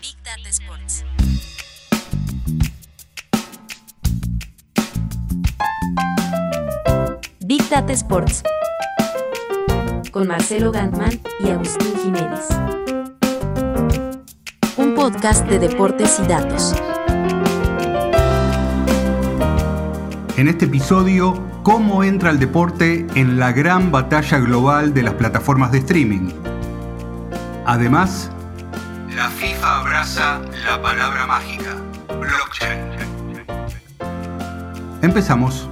Big Data Sports. Big Data Sports. Con Marcelo Gantman y Agustín Jiménez. Un podcast de deportes y datos. En este episodio, cómo entra el deporte en la gran batalla global de las plataformas de streaming. Además, la FIFA abraza la palabra mágica, blockchain. Empezamos.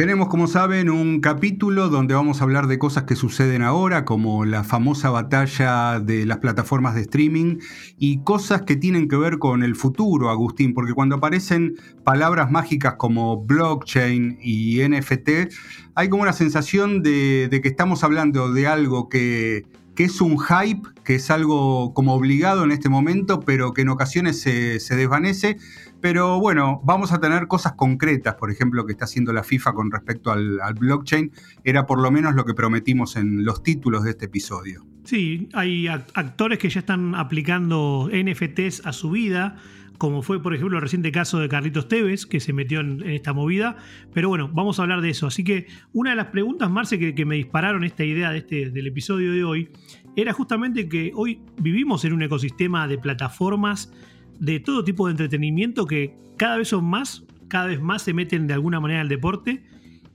Tenemos, como saben, un capítulo donde vamos a hablar de cosas que suceden ahora, como la famosa batalla de las plataformas de streaming y cosas que tienen que ver con el futuro, Agustín, porque cuando aparecen palabras mágicas como blockchain y NFT, hay como una sensación de, que estamos hablando de algo que, es un hype, que es algo como obligado en este momento, pero que en ocasiones se, se desvanece pero bueno, vamos a tener cosas concretas, por ejemplo, que está haciendo la FIFA con respecto al, blockchain. Era por lo menos lo que prometimos en los títulos de este episodio. Sí, hay actores que ya están aplicando NFTs a su vida, como fue, por ejemplo, el reciente caso de Carlitos Tevez, que se metió en, esta movida. Pero bueno, vamos a hablar de eso. Así que una de las preguntas, Marce, que, me dispararon esta idea de este, del episodio de hoy, era justamente que hoy vivimos en un ecosistema de plataformas de todo tipo de entretenimiento que cada vez son más, cada vez más se meten de alguna manera al deporte.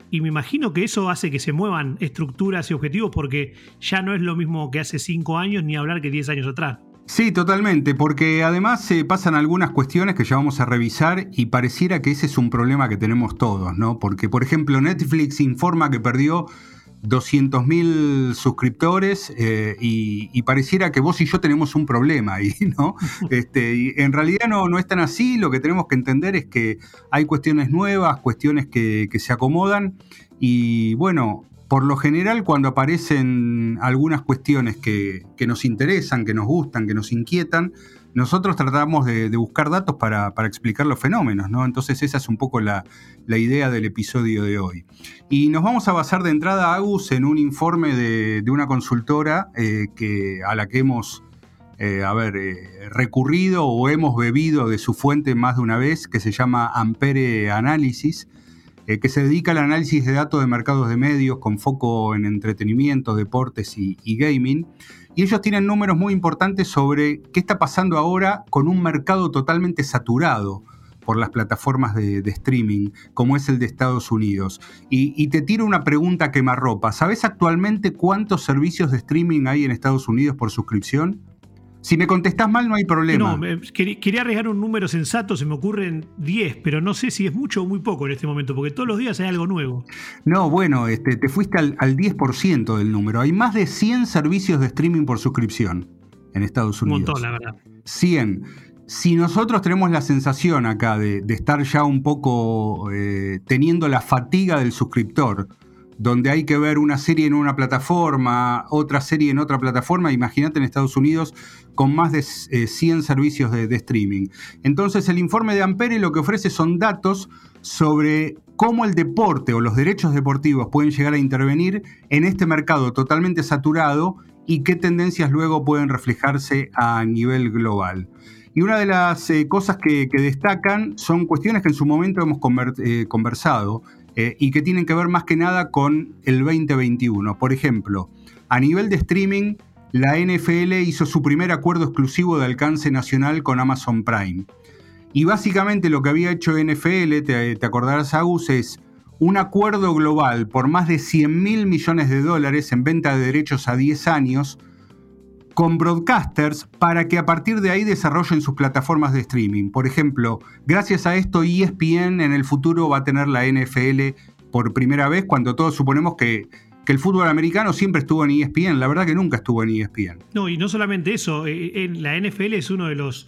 Y me imagino que eso hace que se muevan estructuras y objetivos porque ya no es lo mismo que hace cinco años ni hablar que 10 años atrás. Sí, totalmente, porque además se pasan algunas cuestiones que ya vamos a revisar y pareciera que ese es un problema que tenemos todos, ¿no? Porque, por ejemplo, Netflix informa que perdió 200.000 suscriptores eh, y, pareciera que vos y yo tenemos un problema ahí, ¿no? Este, y en realidad no, no es tan así, lo que tenemos que entender es que hay cuestiones nuevas, cuestiones que, se acomodan y bueno, por lo general cuando aparecen algunas cuestiones que, nos interesan, que nos gustan, que nos inquietan, nosotros tratamos de, buscar datos para, explicar los fenómenos, ¿no? Entonces esa es un poco la, idea del episodio de hoy. Y nos vamos a basar de entrada, Agus, en un informe de, una consultora eh, que, a la que hemos eh, eh, recurrido o hemos bebido de su fuente más de una vez, que se llama Ampere Analysis, que se dedica al análisis de datos de mercados de medios con foco en entretenimiento, deportes y gaming. Y ellos tienen números muy importantes sobre qué está pasando ahora con un mercado totalmente saturado por las plataformas de, streaming, como es el de Estados Unidos. Y, te tiro una pregunta quemarropa. ¿Sabes actualmente cuántos servicios de streaming hay en Estados Unidos por suscripción? Si me contestás mal, no hay problema. No, quería arriesgar un número sensato, se me ocurren 10, pero no sé si es mucho o muy poco en este momento, porque todos los días hay algo nuevo. No, bueno, este, te fuiste al, 10% del número. Hay más de 100 servicios de streaming por suscripción en Estados Unidos. Un montón, la verdad. 100. Si nosotros tenemos la sensación acá de, estar ya un poco eh, teniendo la fatiga del suscriptor, donde hay que ver una serie en una plataforma, otra serie en otra plataforma, imagínate en Estados Unidos con más de 100 eh, servicios de, streaming. Entonces el informe de Ampere lo que ofrece son datos sobre cómo el deporte o los derechos deportivos pueden llegar a intervenir en este mercado totalmente saturado y qué tendencias luego pueden reflejarse a nivel global. Y una de las eh, cosas que, destacan son cuestiones que en su momento hemos eh, conversado eh, y que tienen que ver más que nada con el 2021. Por ejemplo, a nivel de streaming, la NFL hizo su primer acuerdo exclusivo de alcance nacional con Amazon Prime. Y básicamente lo que había hecho NFL, te, te acordarás, Agus, es un acuerdo global por más de 100 mil millones de dólares en venta de derechos a 10 años con broadcasters para que a partir de ahí desarrollen sus plataformas de streaming. Por ejemplo, gracias a esto ESPN en el futuro va a tener la NFL por primera vez cuando todos suponemos que, el fútbol americano siempre estuvo en ESPN. La verdad que nunca estuvo en ESPN. No, y no solamente eso, eh, eh, la NFL es uno de los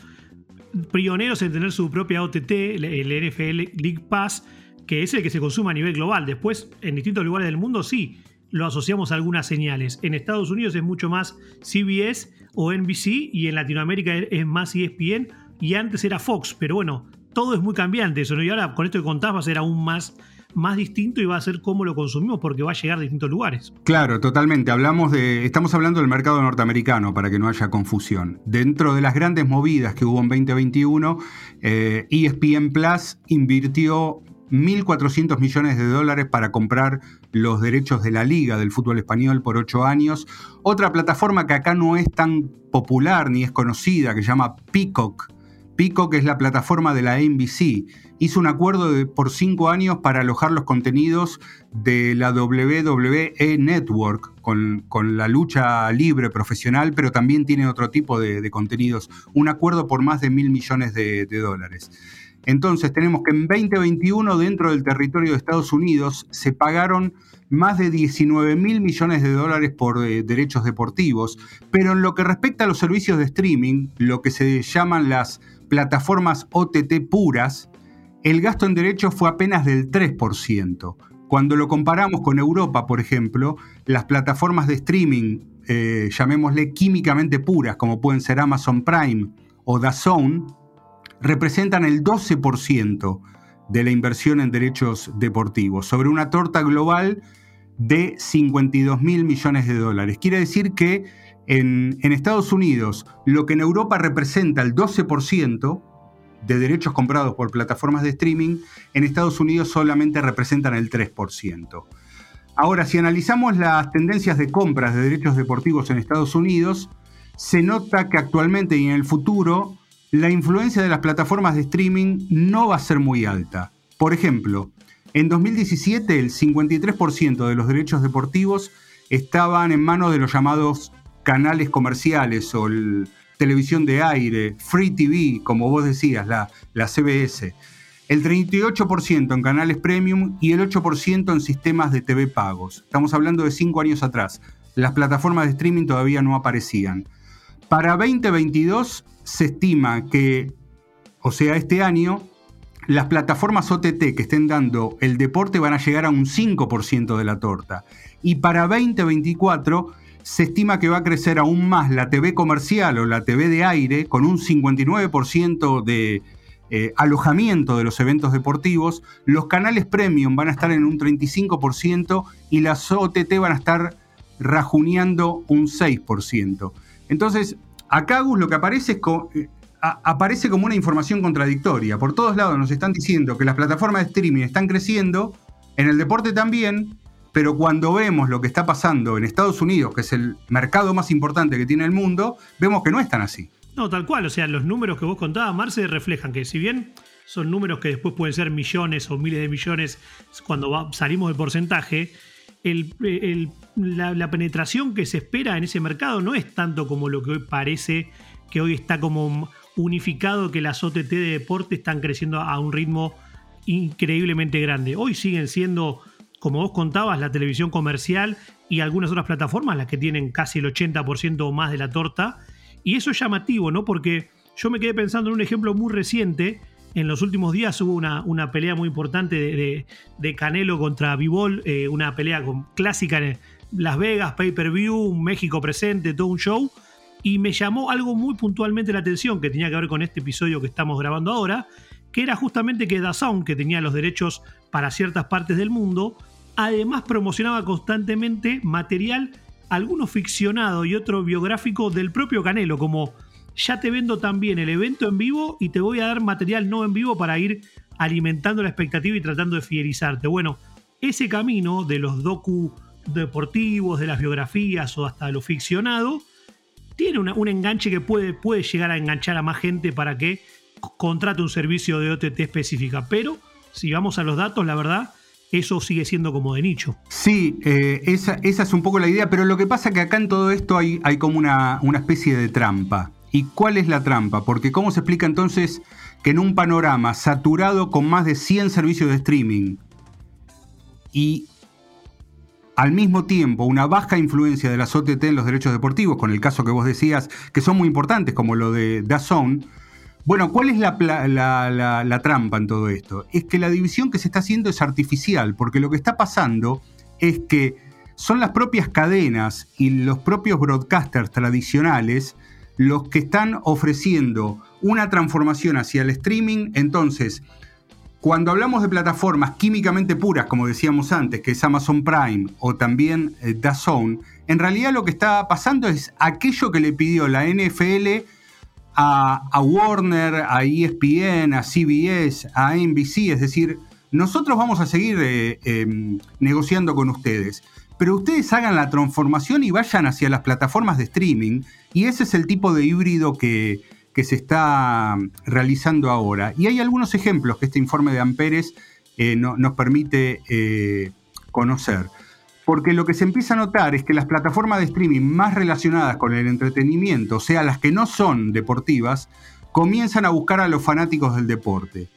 pioneros en tener su propia OTT, el NFL League Pass, que es el que se consume a nivel global. Después, en distintos lugares del mundo, sí, lo asociamos a algunas señales. En Estados Unidos es mucho más CBS o NBC y en Latinoamérica es más ESPN y antes era Fox, pero bueno, todo es muy cambiante eso. Y ahora con esto que contás va a ser aún más más distinto y va a ser cómo lo consumimos porque va a llegar a distintos lugares. Claro, totalmente. Hablamos de, estamos hablando del mercado norteamericano para que no haya confusión. Dentro de las grandes movidas que hubo en 2021, eh, ESPN Plus invirtió 1.400 millones de dólares para comprar los derechos de la Liga del Fútbol Español por ocho años. Otra plataforma que acá no es tan popular ni es conocida, que se llama Peacock. Peacock es la plataforma de la NBC hizo un acuerdo por cinco años para alojar los contenidos de la WWE Network con, la lucha libre profesional, pero también tiene otro tipo de, contenidos. Un acuerdo por más de mil millones de, dólares. Entonces tenemos que en 2021 dentro del territorio de Estados Unidos se pagaron más de 19 mil millones de dólares por eh, derechos deportivos, pero en lo que respecta a los servicios de streaming, lo que se llaman las plataformas OTT puras, el gasto en derechos fue apenas del 3%. Cuando lo comparamos con Europa, por ejemplo, las plataformas de streaming, eh, llamémosle químicamente puras, como pueden ser Amazon Prime o DAZN, representan el 12% de la inversión en derechos deportivos, sobre una torta global de 52 mil millones de dólares. Quiere decir que en, en Estados Unidos, lo que en Europa representa el 12%, de derechos comprados por plataformas de streaming en Estados Unidos solamente representan el 3%. Ahora, si analizamos las tendencias de compras de derechos deportivos en Estados Unidos, se nota que actualmente y en el futuro la influencia de las plataformas de streaming no va a ser muy alta. Por ejemplo, en 2017 el 53% de los derechos deportivos estaban en manos de los llamados canales comerciales o el, televisión de aire, Free TV, como vos decías, la, CBS, el 38% en canales premium y el 8% en sistemas de TV pagos. Estamos hablando de cinco años atrás. Las plataformas de streaming todavía no aparecían. Para 2022 se estima que, o sea, este año, las plataformas OTT que estén dando el deporte van a llegar a un 5% de la torta. Y para 2024 se estima que va a crecer aún más la TV comercial o la TV de aire con un 59% de eh, alojamiento de los eventos deportivos, los canales premium van a estar en un 35% y las OTT van a estar rajuneando un 6%. Entonces, acá Gus lo que aparece es eh, aparece como una información contradictoria. Por todos lados nos están diciendo que las plataformas de streaming están creciendo, en el deporte también, pero cuando vemos lo que está pasando en Estados Unidos, que es el mercado más importante que tiene el mundo, vemos que no es tan así. No, tal cual. O sea, los números que vos contabas, Marce, reflejan que si bien son números que después pueden ser millones o miles de millones cuando salimos del porcentaje, la, penetración que se espera en ese mercado no es tanto como lo que hoy parece, que hoy está como unificado, que las OTT de deporte están creciendo a un ritmo increíblemente grande. Hoy siguen siendo como vos contabas, la televisión comercial y algunas otras plataformas, las que tienen casi el 80% o más de la torta. Y eso es llamativo, ¿no? Porque yo me quedé pensando en un ejemplo muy reciente. En los últimos días hubo una, una pelea muy importante de, Canelo contra Bivol, eh, una pelea con, clásica en Las Vegas, pay-per-view, México presente, todo un show. Y me llamó algo muy puntualmente la atención que tenía que ver con este episodio que estamos grabando ahora, que era justamente que DAZN, que tenía los derechos para ciertas partes del mundo, además promocionaba constantemente material, alguno ficcionado y otro biográfico del propio Canelo, como ya te vendo también el evento en vivo y te voy a dar material no en vivo para ir alimentando la expectativa y tratando de fidelizarte. Bueno, ese camino de los docu deportivos, de las biografías o hasta lo ficcionado, tiene un enganche que puede, puede llegar a enganchar a más gente para que contrate un servicio de OTT específica. Pero si vamos a los datos, la verdad, eso sigue siendo como de nicho. Sí, eh, esa, es un poco la idea, pero lo que pasa es que acá en todo esto hay, como una, una, especie de trampa. ¿Y cuál es la trampa? Porque ¿cómo se explica entonces que en un panorama saturado con más de 100 servicios de streaming y al mismo tiempo una baja influencia de las OTT en los derechos deportivos, con el caso que vos decías, que son muy importantes, como lo de DAZN, bueno, ¿cuál es la, trampa en todo esto? Es que la división que se está haciendo es artificial, porque lo que está pasando es que son las propias cadenas y los propios broadcasters tradicionales los que están ofreciendo una transformación hacia el streaming. Entonces, cuando hablamos de plataformas químicamente puras, como decíamos antes, que es Amazon Prime o también eh, DAZN, en realidad lo que está pasando es aquello que le pidió la NFL a, Warner, a ESPN, a CBS, a NBC, es decir, nosotros vamos a seguir eh, em, negociando con ustedes, pero ustedes hagan la transformación y vayan hacia las plataformas de streaming, y ese es el tipo de híbrido que, se está realizando ahora. Y hay algunos ejemplos que este informe de Amperes eh, nos permite eh, conocer. Porque lo que se empieza a notar es que las plataformas de streaming más relacionadas con el entretenimiento, o sea, las que no son deportivas, comienzan a buscar a los fanáticos del deporte.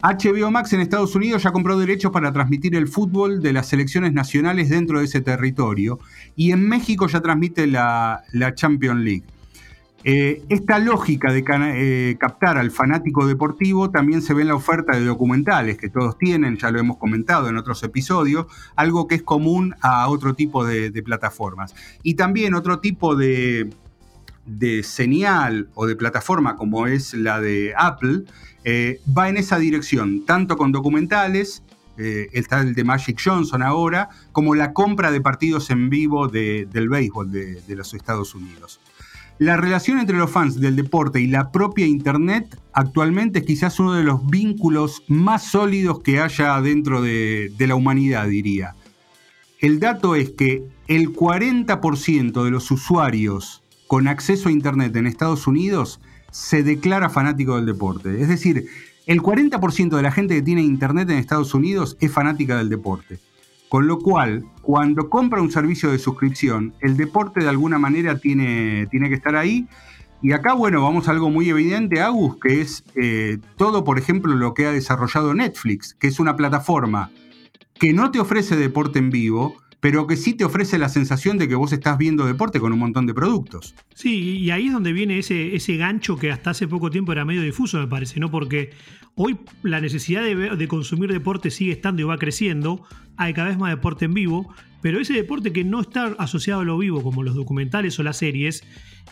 HBO Max en Estados Unidos ya compró derechos para transmitir el fútbol de las selecciones nacionales dentro de ese territorio y en México ya transmite la, Champions League. Eh, esta lógica de eh, captar al fanático deportivo también se ve en la oferta de documentales que todos tienen, ya lo hemos comentado en otros episodios, algo que es común a otro tipo de, plataformas. Y también otro tipo de, señal o de plataforma como es la de Apple, eh, va en esa dirección, tanto con documentales, está el de Magic Johnson ahora, como la compra de partidos en vivo del béisbol de, los Estados Unidos. La relación entre los fans del deporte y la propia Internet actualmente es quizás uno de los vínculos más sólidos que haya dentro de, de la humanidad, diría. El dato es que el 40% de los usuarios con acceso a Internet en Estados Unidos se declara fanático del deporte. Es decir, el 40% de la gente que tiene internet en Estados Unidos es fanática del deporte. Con lo cual, cuando compra un servicio de suscripción, el deporte de alguna manera tiene, tiene que estar ahí. Y acá, bueno, vamos a algo muy evidente, Agus, que es eh, todo, por ejemplo, lo que ha desarrollado Netflix, que es una plataforma que no te ofrece deporte en vivo, pero que sí te ofrece la sensación de que vos estás viendo deporte con un montón de productos. Sí, y ahí es donde viene ese, ese gancho que hasta hace poco tiempo era medio difuso, me parece, ¿no? Porque hoy la necesidad de, de consumir deporte sigue estando y va creciendo, hay cada vez más deporte en vivo, pero ese deporte que no está asociado a lo vivo, como los documentales o las series,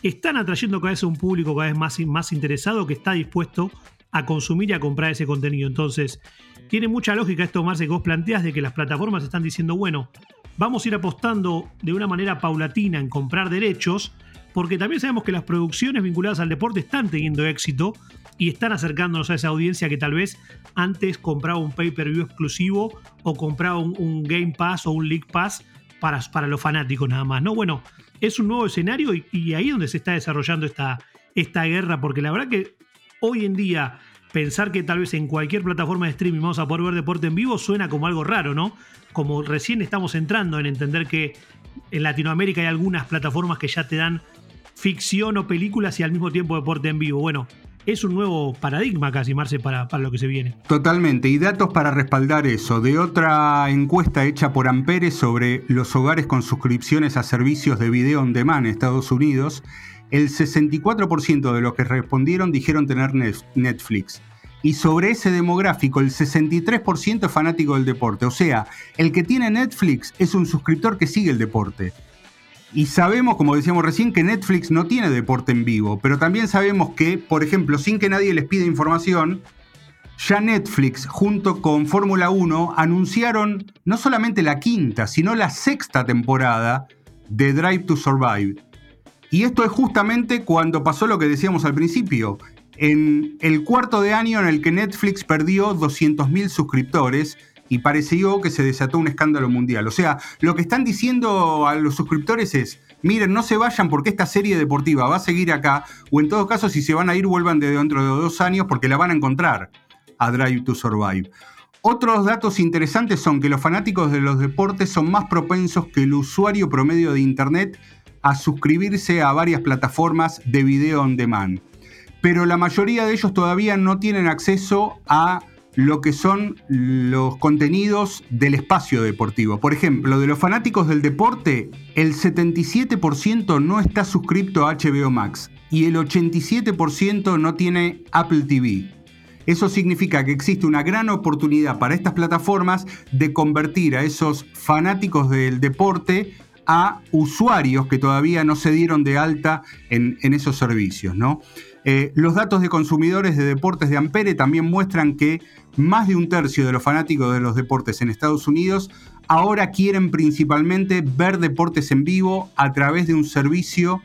están atrayendo cada vez a un público cada vez más, más interesado que está dispuesto a consumir y a comprar ese contenido. Entonces, tiene mucha lógica esto, Marce, que vos planteas de que las plataformas están diciendo, bueno, vamos a ir apostando de una manera paulatina en comprar derechos, porque también sabemos que las producciones vinculadas al deporte están teniendo éxito y están acercándonos a esa audiencia que tal vez antes compraba un pay-per-view exclusivo o compraba un, Game Pass o un League Pass para, para los fanáticos nada más. ¿no? Bueno, es un nuevo escenario y, ahí es donde se está desarrollando esta, esta guerra, porque la verdad que hoy en día pensar que tal vez en cualquier plataforma de streaming vamos a poder ver deporte en vivo suena como algo raro, ¿no? como recién estamos entrando en entender que en Latinoamérica hay algunas plataformas que ya te dan ficción o películas y al mismo tiempo deporte en vivo. Bueno, es un nuevo paradigma casi, Marce, para, para, lo que se viene. Totalmente, y datos para respaldar eso. De otra encuesta hecha por Ampere sobre los hogares con suscripciones a servicios de video on demand en Estados Unidos, el 64% de los que respondieron dijeron tener Netflix y sobre ese demográfico el 63% es fanático del deporte. O sea, el que tiene Netflix es un suscriptor que sigue el deporte. Y sabemos, como decíamos recién, que Netflix no tiene deporte en vivo, pero también sabemos que, por ejemplo, sin que nadie les pida información, ya Netflix junto con Fórmula 1 anunciaron no solamente la quinta, sino la sexta temporada de Drive to Survive. Y esto es justamente cuando pasó lo que decíamos al principio en el cuarto de año en el que Netflix perdió 200.000 suscriptores y pareció que se desató un escándalo mundial. O sea, lo que están diciendo a los suscriptores es, miren, no se vayan porque esta serie deportiva va a seguir acá, o en todo caso, si se van a ir, vuelvan de dentro de dos años porque la van a encontrar a Drive to Survive. Otros datos interesantes son que los fanáticos de los deportes son más propensos que el usuario promedio de Internet a suscribirse a varias plataformas de video on demand pero la mayoría de ellos todavía no tienen acceso a lo que son los contenidos del espacio deportivo. Por ejemplo, de los fanáticos del deporte, el 77% no está suscrito a HBO Max y el 87% no tiene Apple TV. Eso significa que existe una gran oportunidad para estas plataformas de convertir a esos fanáticos del deporte a usuarios que todavía no se dieron de alta en, esos servicios. Eh, los datos de consumidores de deportes de Ampere también muestran que más de un tercio de los fanáticos de los deportes en Estados Unidos ahora quieren principalmente ver deportes en vivo a través de un servicio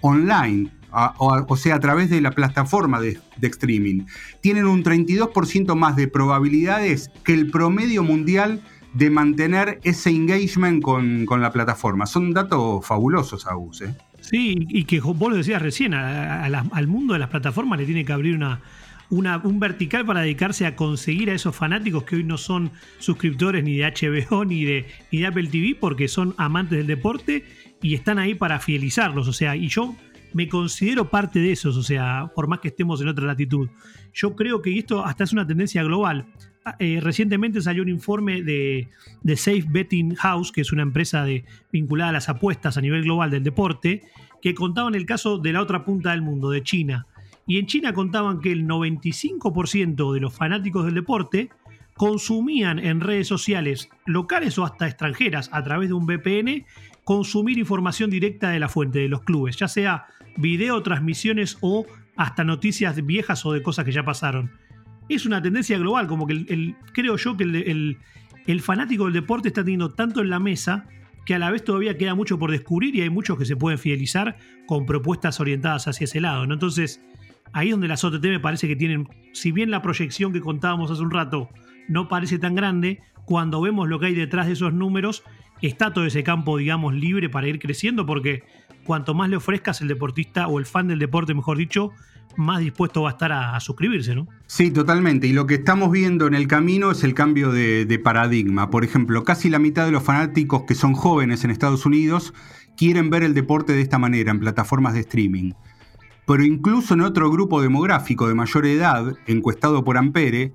online, o, sea, a través de la plataforma de, streaming. Tienen un 32% más de probabilidades que el promedio mundial de mantener ese engagement con, la plataforma. Son datos fabulosos, Agus. ¿eh? Sí, y que vos lo decías recién, al mundo de las plataformas le tiene que abrir una, un vertical para dedicarse a conseguir a esos fanáticos que hoy no son suscriptores ni de HBO ni de, ni de Apple TV porque son amantes del deporte y están ahí para fidelizarlos. O sea, y yo me considero parte de esos, o sea, por más que estemos en otra latitud. Yo creo que esto hasta es una tendencia global. Ah, eh, recientemente salió un informe de, Safe Betting House, que es una empresa de, vinculada a las apuestas a nivel global del deporte, que contaban el caso de la otra punta del mundo, de China. Y en China contaban que el 95% de los fanáticos del deporte consumían en redes sociales locales o hasta extranjeras a través de un VPN, consumir información directa de la fuente de los clubes, ya sea video, transmisiones o hasta noticias viejas o de cosas que ya pasaron. Es una tendencia global, como que el, creo yo que el, el fanático del deporte está teniendo tanto en la mesa que a la vez todavía queda mucho por descubrir y hay muchos que se pueden fidelizar con propuestas orientadas hacia ese lado. Entonces, ahí donde las OTT me parece que tienen, si bien la proyección que contábamos hace un rato no parece tan grande, cuando vemos lo que hay detrás de esos números, está todo ese campo, digamos, libre para ir creciendo, porque cuanto más le ofrezcas el deportista o el fan del deporte, mejor dicho, más dispuesto va a estar a, suscribirse, ¿no? Sí, totalmente. Y lo que estamos viendo en el camino es el cambio de, de, paradigma. Por ejemplo, casi la mitad de los fanáticos que son jóvenes en Estados Unidos quieren ver el deporte de esta manera, en plataformas de streaming pero incluso en otro grupo demográfico de mayor edad, encuestado por Ampere,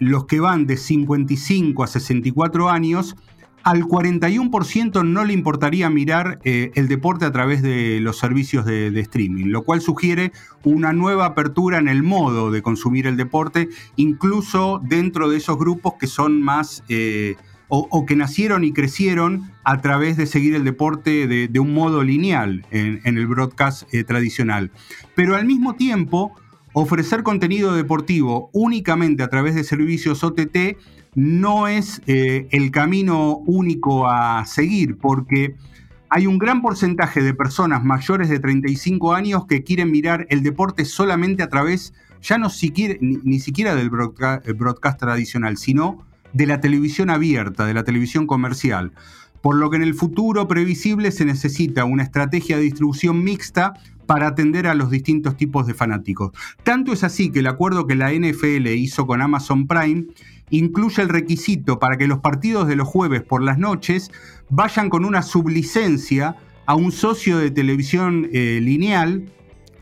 los que van de 55 a 64 años, al 41% no le importaría mirar eh, el deporte a través de los servicios de, streaming, lo cual sugiere una nueva apertura en el modo de consumir el deporte, incluso dentro de esos grupos que son más... Eh, o, que nacieron y crecieron a través de seguir el deporte de, un modo lineal en, el broadcast eh, tradicional. Pero al mismo tiempo, ofrecer contenido deportivo únicamente a través de servicios OTT no es eh, el camino único a seguir, porque hay un gran porcentaje de personas mayores de 35 años que quieren mirar el deporte solamente a través, ya no siquiera, ni, siquiera del broadcast tradicional, sino de la televisión abierta, de la televisión comercial, por lo que en el futuro previsible se necesita una estrategia de distribución mixta para atender a los distintos tipos de fanáticos. Tanto es así que el acuerdo que la NFL hizo con Amazon Prime incluye el requisito para que los partidos de los jueves por las noches vayan con una sublicencia a un socio de televisión eh, lineal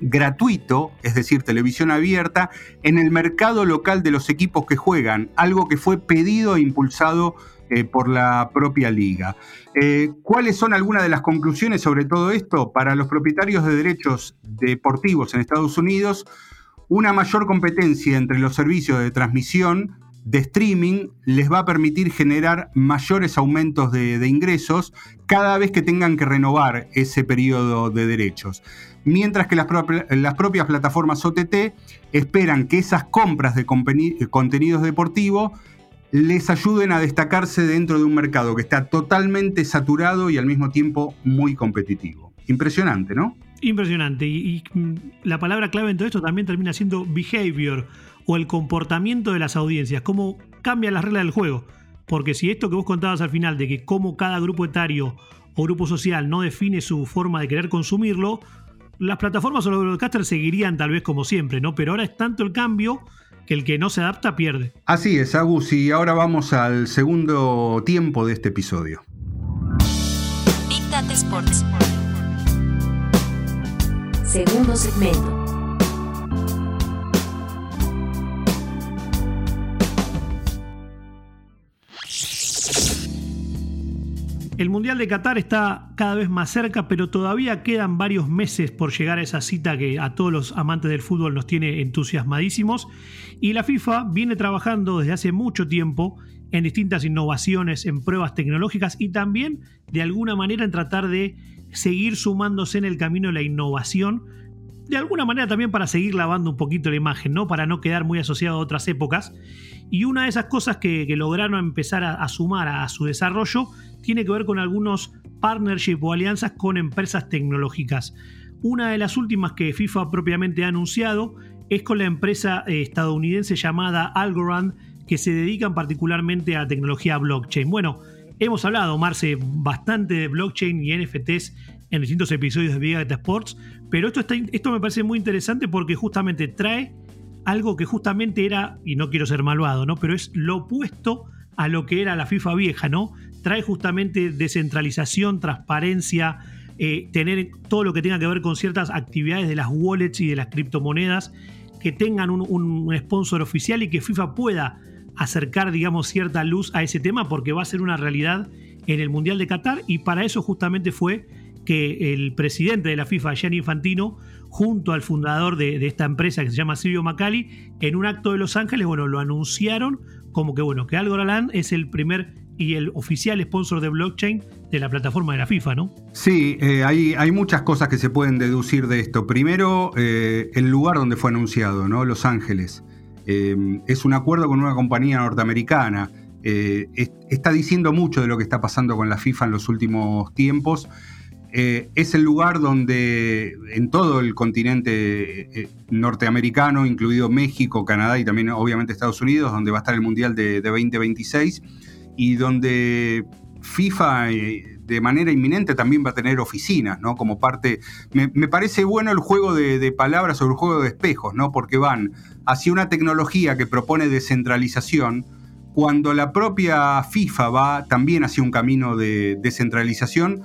gratuito, es decir, televisión abierta, en el mercado local de los equipos que juegan, algo que fue pedido e impulsado eh, por la propia liga. Eh, ¿Cuáles son algunas de las conclusiones sobre todo esto? Para los propietarios de derechos deportivos en Estados Unidos, una mayor competencia entre los servicios de transmisión de streaming les va a permitir generar mayores aumentos de, ingresos cada vez que tengan que renovar ese periodo de derechos. Mientras que las, las propias plataformas OTT esperan que esas compras de contenidos deportivos les ayuden a destacarse dentro de un mercado que está totalmente saturado y al mismo tiempo muy competitivo. Impresionante, ¿no? Impresionante. Y, mm, la palabra clave en todo esto también termina siendo behavior o el comportamiento de las audiencias, cómo cambian las reglas del juego. Porque si esto que vos contabas al final de que cómo cada grupo etario o grupo social no define su forma de querer consumirlo, las plataformas o los broadcasters seguirían tal vez como siempre, ¿no? Pero ahora es tanto el cambio que el que no se adapta pierde. Así es, Agus, y ahora vamos al segundo tiempo de este episodio. Big Data Sports. Segundo segmento. El Mundial de Qatar está cada vez más cerca, pero todavía quedan varios meses por llegar a esa cita que a todos los amantes del fútbol nos tiene entusiasmadísimos. Y la FIFA viene trabajando desde hace mucho tiempo en distintas innovaciones, en pruebas tecnológicas y también de alguna manera en tratar de seguir sumándose en el camino de la innovación de alguna manera también para seguir lavando un poquito la imagen, ¿no? Para no quedar muy asociado a otras épocas. Y una de esas cosas que, lograron empezar a, sumar a, su desarrollo tiene que ver con algunos partnerships o alianzas con empresas tecnológicas. Una de las últimas que FIFA propiamente ha anunciado es con la empresa eh, estadounidense llamada Algorand, que se dedican particularmente a tecnología blockchain. Bueno, hemos hablado, Marce, bastante de blockchain y NFTs en distintos episodios de Data Sports, pero esto, esto me parece muy interesante porque justamente trae algo que justamente era, y no quiero ser malvado, ¿no? Pero es lo opuesto a lo que era la FIFA vieja, ¿no? Trae justamente descentralización, transparencia, eh, tener todo lo que tenga que ver con ciertas actividades de las wallets y de las criptomonedas, que tengan un, sponsor oficial y que FIFA pueda acercar, digamos, cierta luz a ese tema porque va a ser una realidad en el Mundial de Qatar. Y para eso justamente fue que el presidente de la FIFA, Gianni Infantino, junto al fundador de, esta empresa que se llama Silvio Macali, en un acto de Los Ángeles, bueno, lo anunciaron como que, bueno, que Algorand es el primer y el oficial sponsor de blockchain de la plataforma de la FIFA, ¿no? Sí, eh, hay, muchas cosas que se pueden deducir de esto. Primero, eh, el lugar donde fue anunciado, ¿no? Los Ángeles. Eh, es un acuerdo con una compañía norteamericana. está diciendo mucho de lo que está pasando con la FIFA en los últimos tiempos. Es el lugar donde en todo el continente norteamericano, incluido México, Canadá y también obviamente Estados Unidos, donde va a estar el Mundial de, 2026 y donde FIFA eh, de manera inminente también va a tener oficinas, ¿no? Como parte. Me, parece bueno el juego de, palabras sobre el juego de espejos, ¿no? Porque van hacia una tecnología que propone descentralización, cuando la propia FIFA va también hacia un camino de descentralización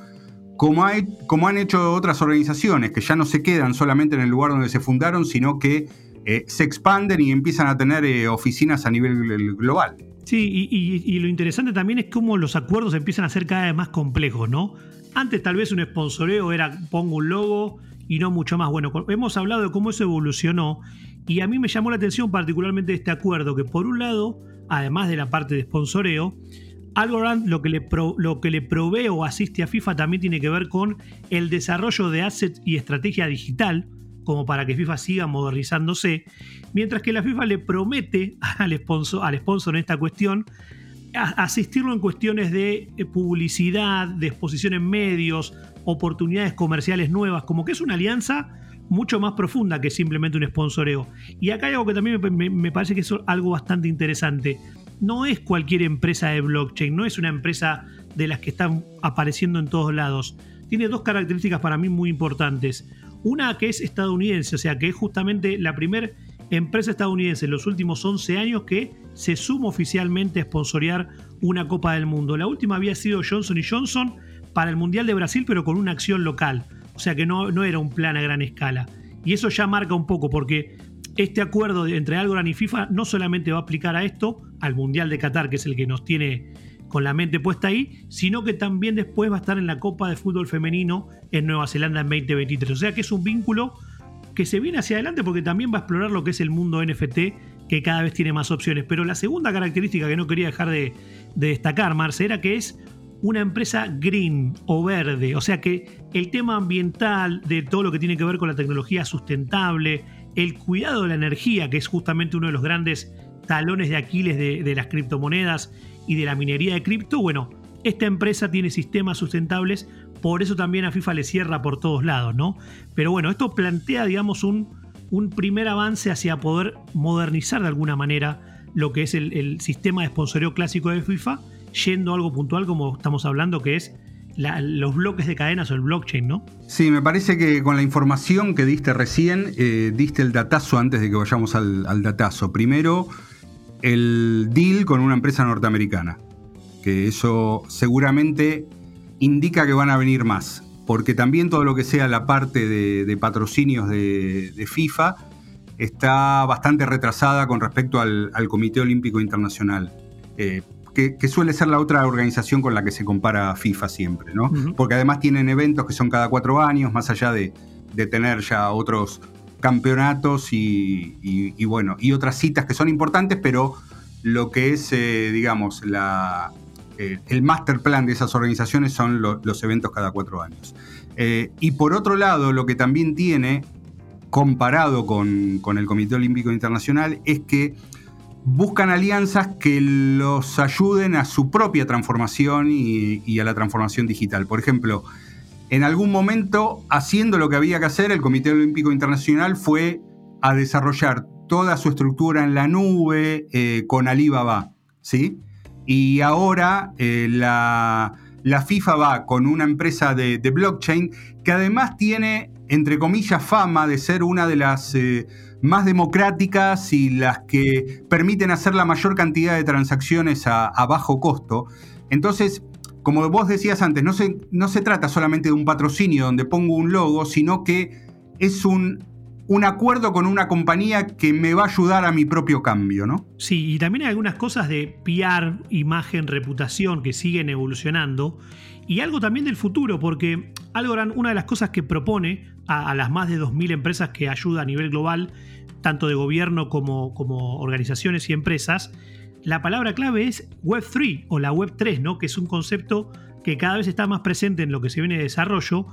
como, hay, como han hecho otras organizaciones, que ya no se quedan solamente en el lugar donde se fundaron, sino que eh, se expanden y empiezan a tener eh, oficinas a nivel global. Sí, y, lo interesante también es cómo los acuerdos empiezan a ser cada vez más complejos, ¿no? Antes tal vez un sponsoreo era pongo un logo y no mucho más. Bueno, hemos hablado de cómo eso evolucionó y a mí me llamó la atención particularmente este acuerdo, que por un lado, además de la parte de sponsoreo, Algorand lo que, le lo que le provee o asiste a FIFA también tiene que ver con el desarrollo de assets y estrategia digital, como para que FIFA siga modernizándose, mientras que la FIFA le promete al sponsor, al sponsor en esta cuestión asistirlo en cuestiones de eh, publicidad, de exposición en medios, oportunidades comerciales nuevas, como que es una alianza mucho más profunda que simplemente un sponsoreo. Y acá hay algo que también me, me parece que es algo bastante interesante no es cualquier empresa de blockchain, no es una empresa de las que están apareciendo en todos lados. Tiene dos características para mí muy importantes. Una que es estadounidense, o sea, que es justamente la primera empresa estadounidense en los últimos 11 años que se suma oficialmente a sponsorear una Copa del Mundo. La última había sido Johnson Johnson para el Mundial de Brasil, pero con una acción local. O sea que no, no era un plan a gran escala. Y eso ya marca un poco, porque este acuerdo entre Algorand y FIFA no solamente va a aplicar a esto, al Mundial de Qatar, que es el que nos tiene con la mente puesta ahí, sino que también después va a estar en la Copa de Fútbol Femenino en Nueva Zelanda en 2023. O sea que es un vínculo que se viene hacia adelante porque también va a explorar lo que es el mundo NFT, que cada vez tiene más opciones. Pero la segunda característica que no quería dejar de, destacar, Marce, era que es una empresa green o verde. O sea que el tema ambiental, de todo lo que tiene que ver con la tecnología sustentable, el cuidado de la energía, que es justamente uno de los grandes talones de Aquiles de, las criptomonedas y de la minería de cripto, bueno, esta empresa tiene sistemas sustentables, por eso también a FIFA le cierra por todos lados, ¿no? Pero bueno, esto plantea, digamos, un, un primer avance hacia poder modernizar de alguna manera lo que es el, sistema de sponsoreo clásico de FIFA, yendo a algo puntual como estamos hablando, que es los bloques de cadenas o el blockchain, ¿no? Sí, me parece que con la información que diste recién, eh, diste el datazo antes de que vayamos al, al datazo. Primero, el deal con una empresa norteamericana, que eso seguramente indica que van a venir más, porque también todo lo que sea la parte de, patrocinios de, FIFA está bastante retrasada con respecto al, Comité Olímpico Internacional. Eh, que, suele ser la otra organización con la que se compara FIFA siempre, ¿no? Porque además tienen eventos que son cada cuatro años, más allá de, de tener ya otros campeonatos y, bueno, y otras citas que son importantes, pero lo que es, eh, digamos, la, eh, el master plan de esas organizaciones son los eventos cada cuatro años. Eh, y por otro lado, lo que también tiene comparado con, el Comité Olímpico Internacional es que buscan alianzas que los ayuden a su propia transformación y, a la transformación digital. Por ejemplo, en algún momento, haciendo lo que había que hacer, el Comité Olímpico Internacional fue a desarrollar toda su estructura en la nube eh, con Alibaba, ¿sí? Y ahora eh, la, FIFA va con una empresa de, blockchain que además tiene, entre comillas, fama de ser una de las eh, más democráticas y las que permiten hacer la mayor cantidad de transacciones a, bajo costo. Entonces, como vos decías antes, no se, no se trata solamente de un patrocinio donde pongo un logo, sino que es un un acuerdo con una compañía que me va a ayudar a mi propio cambio, ¿no? Sí, y también hay algunas cosas de PR, imagen, reputación que siguen evolucionando y algo también del futuro, porque Algorand, una de las cosas que propone a, las más de 2.000 empresas que ayuda a nivel global, tanto de gobierno como, como organizaciones y empresas, la palabra clave es Web3 o la Web3, ¿no? que es un concepto que cada vez está más presente en lo que se viene de desarrollo.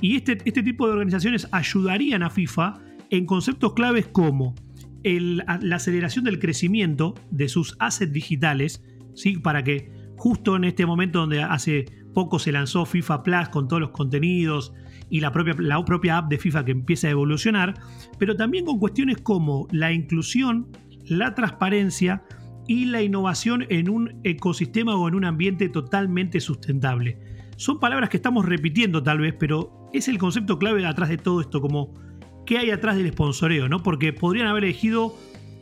Y este, este tipo de organizaciones ayudarían a FIFA en conceptos claves como la aceleración del crecimiento de sus assets digitales, ¿sí? para que justo en este momento donde hace poco se lanzó FIFA Plus con todos los contenidos y la propia, la propia app de FIFA que empieza a evolucionar, pero también con cuestiones como la inclusión, la transparencia y la innovación en un ecosistema o en un ambiente totalmente sustentable. Son palabras que estamos repitiendo tal vez, pero es el concepto clave atrás de todo esto, como qué hay atrás del sponsoreo, ¿no? Porque podrían haber elegido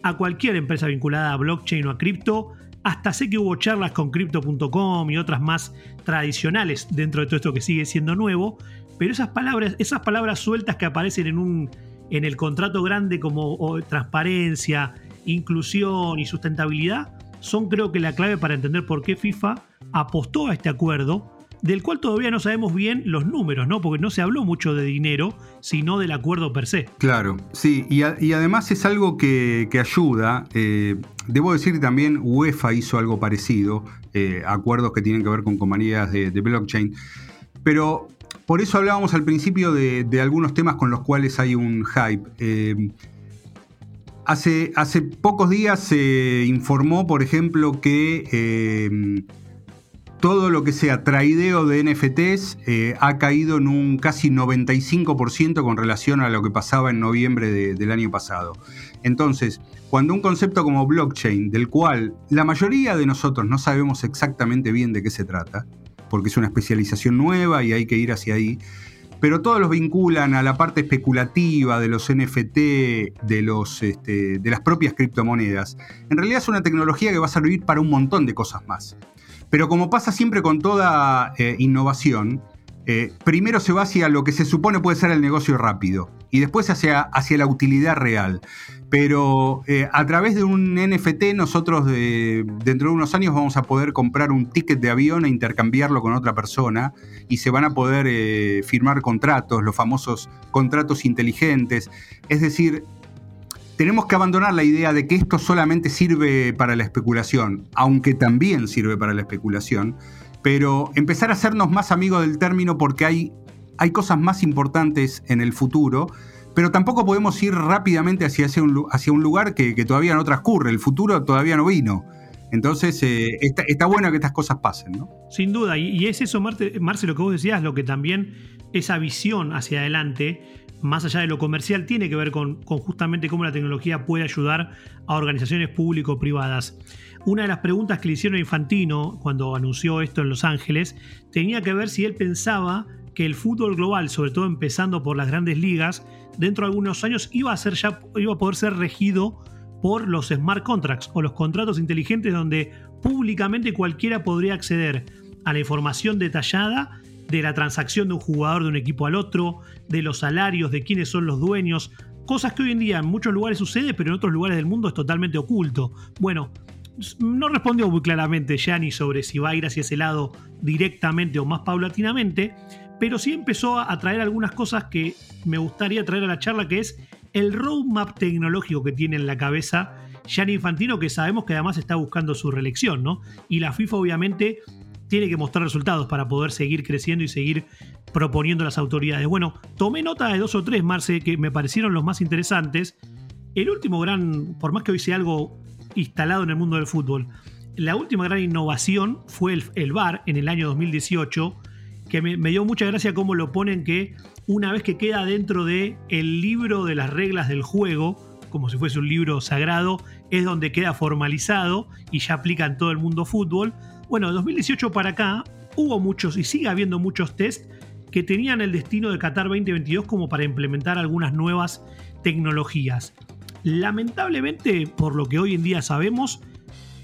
a cualquier empresa vinculada a blockchain o a cripto. Hasta sé que hubo charlas con crypto.com y otras más tradicionales dentro de todo esto que sigue siendo nuevo, pero esas palabras, esas palabras sueltas que aparecen en un en el contrato grande como transparencia, inclusión y sustentabilidad son creo que la clave para entender por qué FIFA apostó a este acuerdo del cual todavía no sabemos bien los números, ¿no? Porque no se habló mucho de dinero, sino del acuerdo per se. Claro, sí, y, además es algo que, ayuda. Eh, debo decir que también UEFA hizo algo parecido, eh, acuerdos que tienen que ver con compañías de, blockchain, pero por eso hablábamos al principio de, algunos temas con los cuales hay un hype. Eh, hace, hace pocos días se informó, por ejemplo, que todo lo que sea traideo de NFTs eh, ha caído en un casi 95% con relación a lo que pasaba en noviembre del año pasado. Entonces, cuando un concepto como blockchain, del cual la mayoría de nosotros no sabemos exactamente bien de qué se trata, porque es una especialización nueva y hay que ir hacia ahí, pero todos los vinculan a la parte especulativa de los NFT, de, los, este, de las propias criptomonedas. En realidad es una tecnología que va a servir para un montón de cosas más. Pero como pasa siempre con toda eh, innovación, eh, primero se va hacia lo que se supone puede ser el negocio rápido y después hacia, hacia la utilidad real. Pero eh, a través de un NFT nosotros dentro de unos años vamos a poder comprar un ticket de avión e intercambiarlo con otra persona y se van a poder firmar contratos, los famosos contratos inteligentes. Es decir, tenemos que abandonar la idea de que esto solamente sirve para la especulación, aunque también sirve para la especulación, pero empezar a hacernos más amigos del término porque hay, hay cosas más importantes en el futuro, pero tampoco podemos ir rápidamente hacia, hacia, un, hacia un, lugar que, todavía no transcurre, el futuro todavía no vino. Entonces, eh, está, bueno que estas cosas pasen, ¿no? Sin duda, y, es eso, Marce, lo que vos decías, lo que también esa visión hacia adelante más allá de lo comercial, tiene que ver con, justamente cómo la tecnología puede ayudar a organizaciones público-privadas. Una de las preguntas que le hicieron a Infantino cuando anunció esto en Los Ángeles tenía que ver si él pensaba que el fútbol global, sobre todo empezando por las grandes ligas, dentro de algunos años iba a, ser ya, iba a poder ser regido por los smart contracts o los contratos inteligentes donde públicamente cualquiera podría acceder a la información detallada de la transacción de un jugador de un equipo al otro, de los salarios, de quiénes son los dueños, cosas que hoy en día en muchos lugares sucede, pero en otros lugares del mundo es totalmente oculto. Bueno, no respondió muy claramente Gianni sobre si va a ir hacia ese lado directamente o más paulatinamente, pero sí empezó a traer algunas cosas que me gustaría traer a la charla, que es el roadmap tecnológico que tiene en la cabeza Gianni Infantino, que sabemos que además está buscando su reelección, ¿no? Y la FIFA obviamente tiene que mostrar resultados para poder seguir creciendo y seguir proponiendo las autoridades. Bueno, tomé nota de dos o tres, Marce, que me parecieron los más interesantes. El último gran, por más que hoy sea algo instalado en el mundo del fútbol, la última gran innovación fue el, el VAR en el año 2018, que me, dio mucha gracia cómo lo ponen que una vez que queda dentro de el libro de las reglas del juego, como si fuese un libro sagrado, es donde queda formalizado y ya aplica en todo el mundo fútbol. Bueno, de 2018 para acá hubo muchos y sigue habiendo muchos test que tenían el destino de Qatar 2022 como para implementar algunas nuevas tecnologías. Lamentablemente, por lo que hoy en día sabemos,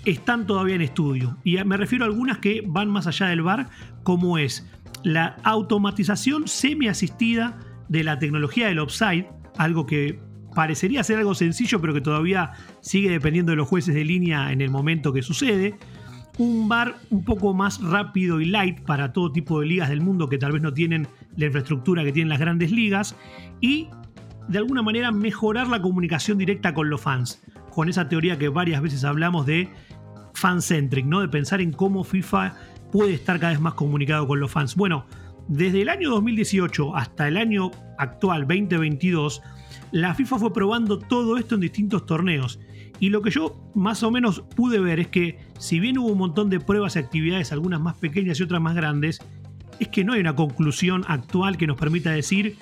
están todavía en estudio. Y me refiero a algunas que van más allá del VAR, como es la automatización semi-asistida de la tecnología del offside, algo que parecería ser algo sencillo, pero que todavía sigue dependiendo de los jueces de línea en el momento que sucede. Un bar un poco más rápido y light para todo tipo de ligas del mundo que tal vez no tienen la infraestructura que tienen las grandes ligas. Y de alguna manera mejorar la comunicación directa con los fans. Con esa teoría que varias veces hablamos de fan-centric, ¿no? De pensar en cómo FIFA puede estar cada vez más comunicado con los fans. Bueno, desde el año 2018 hasta el año actual, 2022, la FIFA fue probando todo esto en distintos torneos. Y lo que yo más o menos pude ver es que, si bien hubo un montón de pruebas y actividades, algunas más pequeñas y otras más grandes, es que no hay una conclusión actual que nos permita decir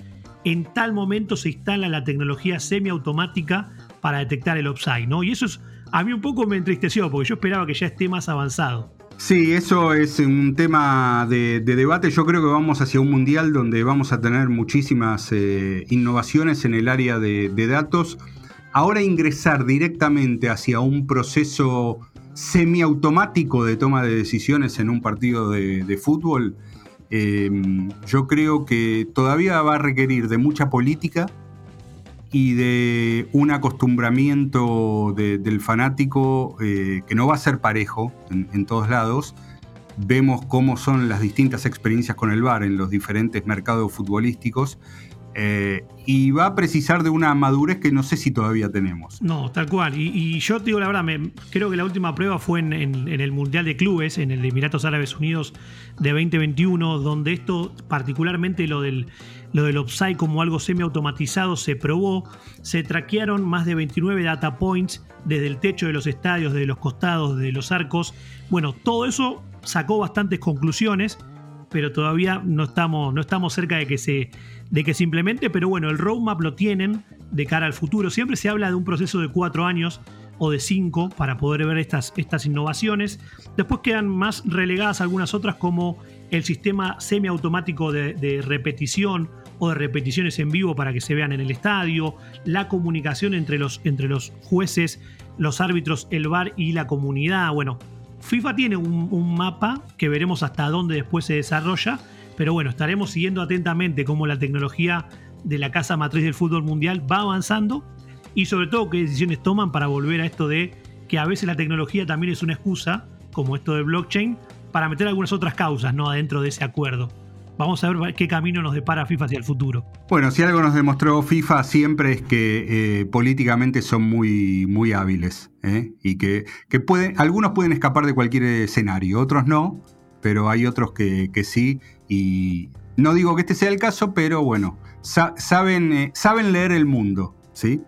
en tal momento se instala la tecnología semiautomática para detectar el offside, ¿no? Y eso es, a mí un poco me entristeció, porque yo esperaba que ya esté más avanzado. Sí, eso es un tema de, debate. Yo creo que vamos hacia un mundial donde vamos a tener muchísimas eh, innovaciones en el área de, datos. Ahora ingresar directamente hacia un proceso semiautomático de toma de decisiones en un partido de, fútbol, eh, yo creo que todavía va a requerir de mucha política, y de un acostumbramiento del fanático eh, que no va a ser parejo en, todos lados. Vemos cómo son las distintas experiencias con el VAR en los diferentes mercados futbolísticos. Eh, y va a precisar de una madurez que no sé si todavía tenemos. No, tal cual. Y, yo te digo la verdad, creo que la última prueba fue en, el Mundial de Clubes, en el de Emiratos Árabes Unidos de 2021, donde esto, particularmente lo del lo del como algo semiautomatizado se probó, se traquearon más de 29 data points desde el techo de los estadios, desde los costados, de los arcos. Bueno, todo eso sacó bastantes conclusiones, pero todavía no estamos, no estamos cerca de que, se, de que se implemente, pero bueno, el roadmap lo tienen de cara al futuro. Siempre se habla de un proceso de cuatro años o de cinco para poder ver estas, estas innovaciones. Después quedan más relegadas algunas otras como el sistema semiautomático de, de repetición o de repeticiones en vivo para que se vean en el estadio, la comunicación entre los, entre los jueces, los árbitros, el VAR y la comunidad. Bueno, FIFA tiene un, un, mapa que veremos hasta dónde después se desarrolla, pero bueno, estaremos siguiendo atentamente cómo la tecnología de la casa matriz del fútbol mundial va avanzando y sobre todo qué decisiones toman para volver a esto de que a veces la tecnología también es una excusa, como esto de blockchain, para meter algunas otras causas ¿no? adentro de ese acuerdo. Vamos a ver qué camino nos depara FIFA hacia el futuro. Bueno, si algo nos demostró FIFA siempre es que eh, políticamente son muy, muy hábiles ¿eh? y que, que pueden, algunos pueden escapar de cualquier escenario, otros no, pero hay otros que, sí. Y no digo que este sea el caso, pero bueno, saben, eh, saben leer el mundo, ¿sí?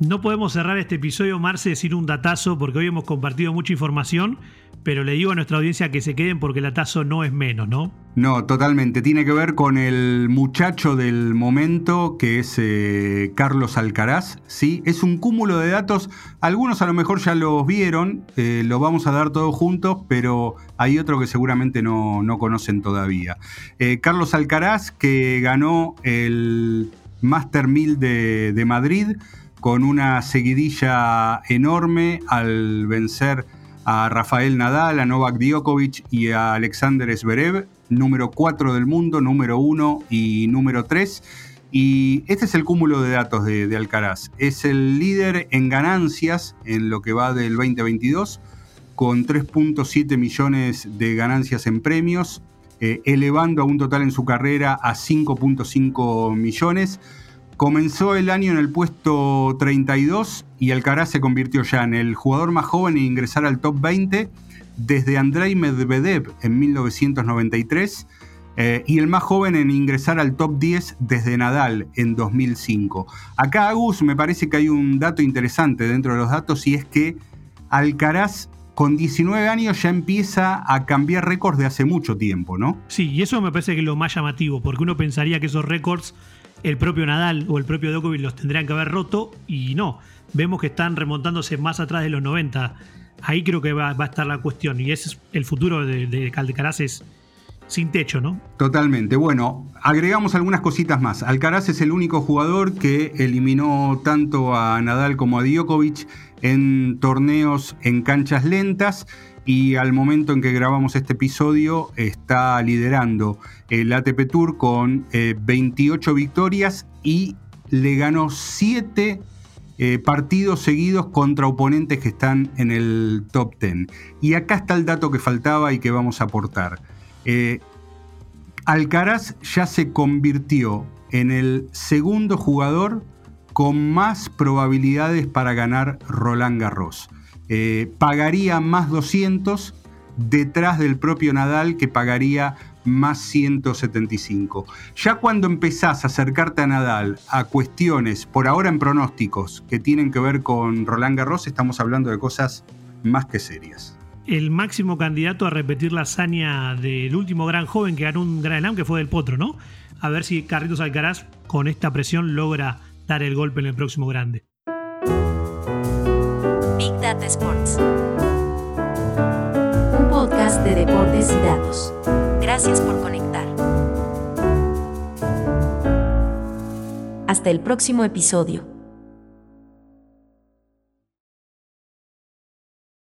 No podemos cerrar este episodio, Marce, sin un datazo, porque hoy hemos compartido mucha información, pero le digo a nuestra audiencia que se queden porque el datazo no es menos, ¿no? No, totalmente. Tiene que ver con el muchacho del momento, que es eh, Carlos Alcaraz. ¿sí? Es un cúmulo de datos. Algunos a lo mejor ya los vieron, eh, lo vamos a dar todos juntos, pero hay otro que seguramente no, conocen todavía. Eh, Carlos Alcaraz, que ganó el Master 1000 de, de Madrid con una seguidilla enorme al vencer a Rafael Nadal, a Novak Djokovic y a Alexander Zverev, número 4 del mundo, número 1 y número 3. Y este es el cúmulo de datos de, Alcaraz. Es el líder en ganancias en lo que va del 2022, con 3.7 millones de ganancias en premios, eh, elevando a un total en su carrera a 5.5 millones. Comenzó el año en el puesto 32 y Alcaraz se convirtió ya en el jugador más joven en ingresar al top 20 desde Andrei Medvedev en 1993 eh, y el más joven en ingresar al top 10 desde Nadal en 2005. Acá, Agus, me parece que hay un dato interesante dentro de los datos y es que Alcaraz con 19 años ya empieza a cambiar récords de hace mucho tiempo, ¿no? Sí, y eso me parece que es lo más llamativo, porque uno pensaría que esos récords el propio Nadal o el propio Djokovic los tendrían que haber roto y no. Vemos que están remontándose más atrás de los 90. Ahí creo que va, a estar la cuestión y ese es el futuro de, de Alcaraz es sin techo, ¿no? Totalmente. Bueno, agregamos algunas cositas más. Alcaraz es el único jugador que eliminó tanto a Nadal como a Djokovic en torneos en canchas lentas y al momento en que grabamos este episodio está liderando el ATP Tour con 28 eh, victorias y le ganó 7 eh, partidos seguidos contra oponentes que están en el top 10. Y acá está el dato que faltaba y que vamos a aportar. Eh, Alcaraz ya se convirtió en el segundo jugador con más probabilidades para ganar Roland Garros. Eh, pagaría más 200 detrás del propio Nadal que pagaría más 175. Ya cuando empezás a acercarte a Nadal a cuestiones, por ahora en pronósticos, que tienen que ver con Roland Garros, estamos hablando de cosas más que serias el máximo candidato a repetir la hazaña del último gran joven que ganó un Gran Slam, que fue del Potro, ¿no? A ver si Carlitos Alcaraz con esta presión logra dar el golpe en el próximo grande. Data Sports. Un podcast de deportes y datos. Gracias por conectar. Hasta el próximo episodio.